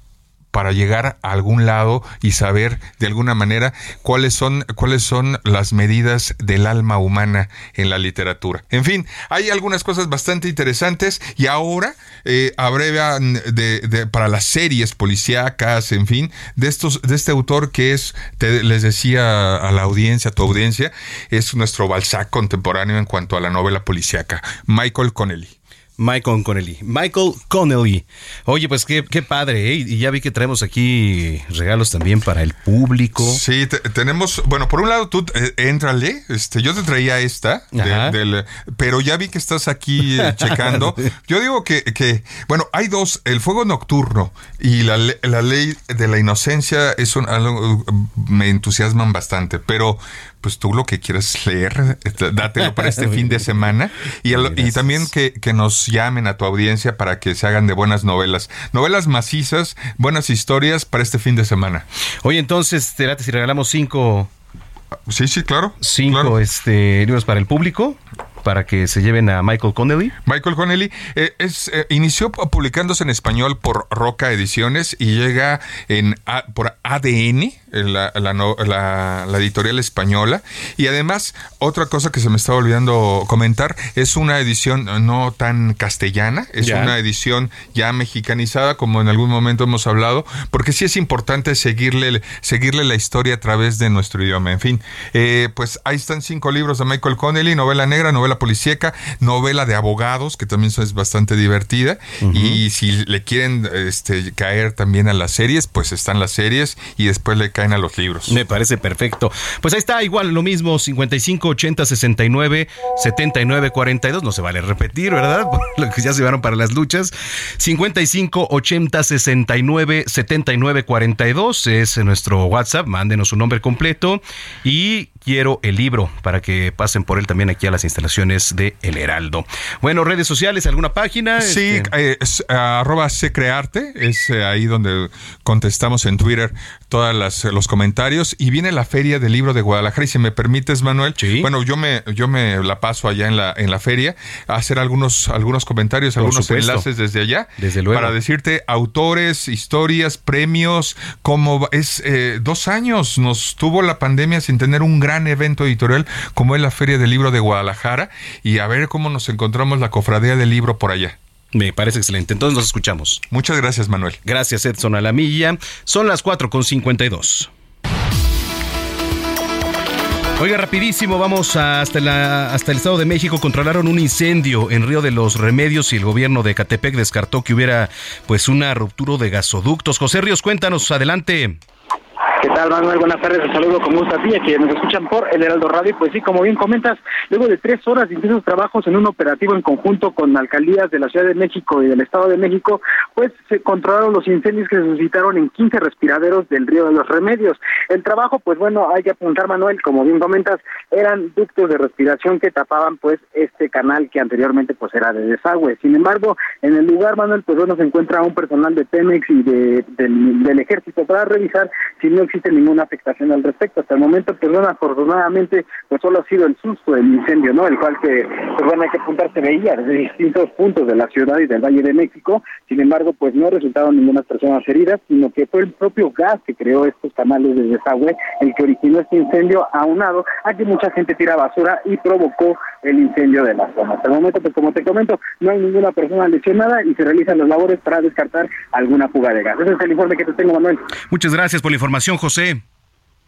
para llegar a algún lado y saber de alguna manera cuáles son, cuáles son las medidas del alma humana en la literatura. En fin, hay algunas cosas bastante interesantes y ahora eh, abrevan de, para las series policíacas, en fin, de estos, de este autor que es, les decía a la audiencia, a tu audiencia, es nuestro Balzac contemporáneo en cuanto a la novela policíaca, Michael Connelly. Michael Connelly. Michael Connelly. Oye, pues qué, qué padre, ¿eh? Y ya vi que traemos aquí regalos también para el público. Sí, tenemos, bueno, por un lado tú eh, éntrale, este, yo te traía esta, pero ya vi que estás aquí eh, checando. Yo digo que, que, bueno, hay dos, el fuego nocturno y la, la ley de la inocencia es un, algo, me entusiasman bastante, pero pues tú lo que quieras leer, este, dátelo para este fin de semana y, y también que, que, nos llamen a tu audiencia para que se hagan de buenas novelas. Novelas macizas, buenas historias para este fin de semana. Oye, entonces, te si regalamos cinco... Sí, sí, claro. Cinco Este, libros para el público para que se lleven a Michael Connelly? Michael Connelly eh, es, eh, inició publicándose en español por Roca Ediciones y llega en por ADN, la, la, editorial española. Y además, otra cosa que se me estaba olvidando comentar, es una edición no tan castellana, es una edición ya mexicanizada, como en algún momento hemos hablado, porque sí es importante seguirle, seguirle la historia a través de nuestro idioma. En fin, eh, pues ahí están cinco libros de Michael Connelly, novela negra, novela policíaca, novela de abogados, que también es bastante divertida. Y si le quieren este, caer también a las series, pues están las series y después le caen a los libros. Me parece perfecto. Pues ahí está, igual lo mismo, 55 80 69 79 42. No se vale repetir, ¿verdad? Lo que ya se llevaron para las luchas. 55 80 69 79 42 es nuestro WhatsApp. Mándenos su nombre completo y quiero el libro para que pasen por él también aquí a las instalaciones de El Heraldo. Bueno, redes sociales, alguna página. Sí, este, eh, es, arroba secrearte, es eh, ahí donde contestamos en Twitter todos los comentarios y viene la feria del libro de Guadalajara y si me permites Manuel, bueno yo me yo me la paso allá en la en la feria a hacer algunos algunos comentarios, algunos enlaces desde allá desde luego. para decirte autores, historias, premios, como es eh, dos años nos tuvo la pandemia sin tener un gran evento editorial como es la feria del libro de Guadalajara y a ver cómo nos encontramos la cofradía del libro por allá. Me parece excelente. Entonces nos escuchamos. Muchas gracias, Manuel. Gracias, Edson Alamilla. Son las 4 con 52. Oiga, rapidísimo, vamos hasta, la, hasta el Estado de México. Controlaron un incendio en Río de los Remedios y el gobierno de Catepec descartó que hubiera pues una ruptura de gasoductos. José Ríos, cuéntanos, adelante. ¿Qué tal, Manuel? Buenas tardes, un saludo con gusto a ti, quienes nos escuchan por el Heraldo Radio. Pues sí, como bien comentas, luego de tres horas de intensos trabajos en un operativo en conjunto con alcaldías de la Ciudad de México y del Estado de México, pues se controlaron los incendios que se suscitaron en 15 respiraderos del Río de los Remedios. El trabajo, pues bueno, hay que apuntar, Manuel, como bien comentas, eran ductos de respiración que tapaban pues este canal que anteriormente pues era de desagüe. Sin embargo, en el lugar, Manuel, pues bueno, se encuentra un personal de Pemex y de, del, del ejército para revisar si no existe ninguna afectación al respecto. Hasta el momento, perdón, afortunadamente, pues solo ha sido el susto del incendio, ¿no? El cual que, pues bueno, hay que apuntar, se veía desde distintos puntos de la ciudad y del Valle de México. Sin embargo, pues no resultaron ninguna personas heridas, sino que fue el propio gas que creó estos canales de desagüe el que originó este incendio, aunado a que mucha gente tira basura y provocó el incendio de la zona. Hasta el momento, pues como te comento, no hay ninguna persona lesionada y se realizan las labores para descartar alguna fuga de gas. Ese es el informe que te tengo, Manuel. Muchas gracias por la información.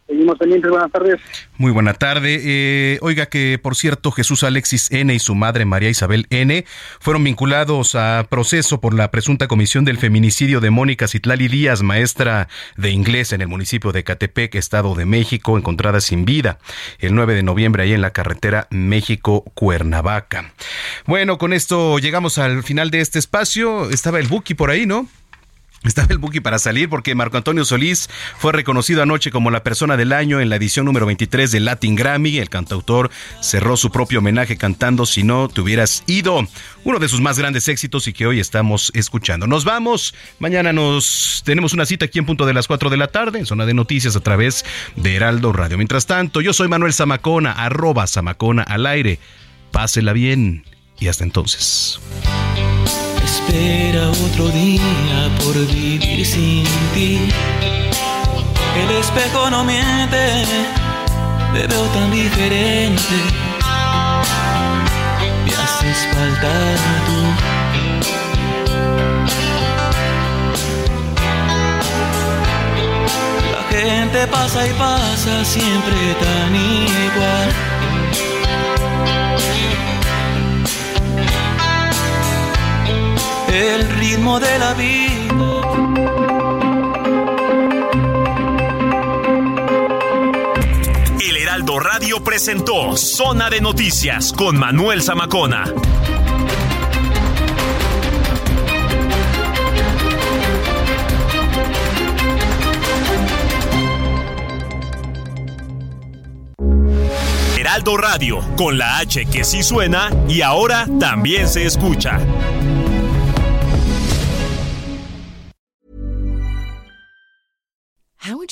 Seguimos pendientes, buenas tardes. Muy buena tarde. Eh, oiga que, por cierto, Jesús Alexis N. y su madre María Isabel N. fueron vinculados a proceso por la presunta comisión del feminicidio de Mónica Citlali Díaz, maestra de inglés en el municipio de Catepec, Estado de México, encontrada sin vida el 9 de noviembre ahí en la carretera México-Cuernavaca. Bueno, con esto llegamos al final de este espacio. Estaba el Buki por ahí, ¿no? Estaba el Buki para salir porque Marco Antonio Solís fue reconocido anoche como la persona del año en la edición número 23 del Latin Grammy. El cantautor cerró su propio homenaje cantando Si no te hubieras ido, uno de sus más grandes éxitos y que hoy estamos escuchando. Nos vamos, mañana nos tenemos una cita aquí en punto de las 4 de la tarde en zona de noticias a través de Heraldo Radio. Mientras tanto, yo soy Manuel Zamacona, arroba Zamacona al aire. Pásela bien y hasta entonces espera otro día por vivir sin ti. El espejo no miente, te veo tan diferente. Me haces faltar tú. La gente pasa y pasa siempre tan igual de la vida. El Heraldo Radio presentó Zona de Noticias con Manuel Zamacona. Heraldo Radio, con la H que sí suena y ahora también se escucha.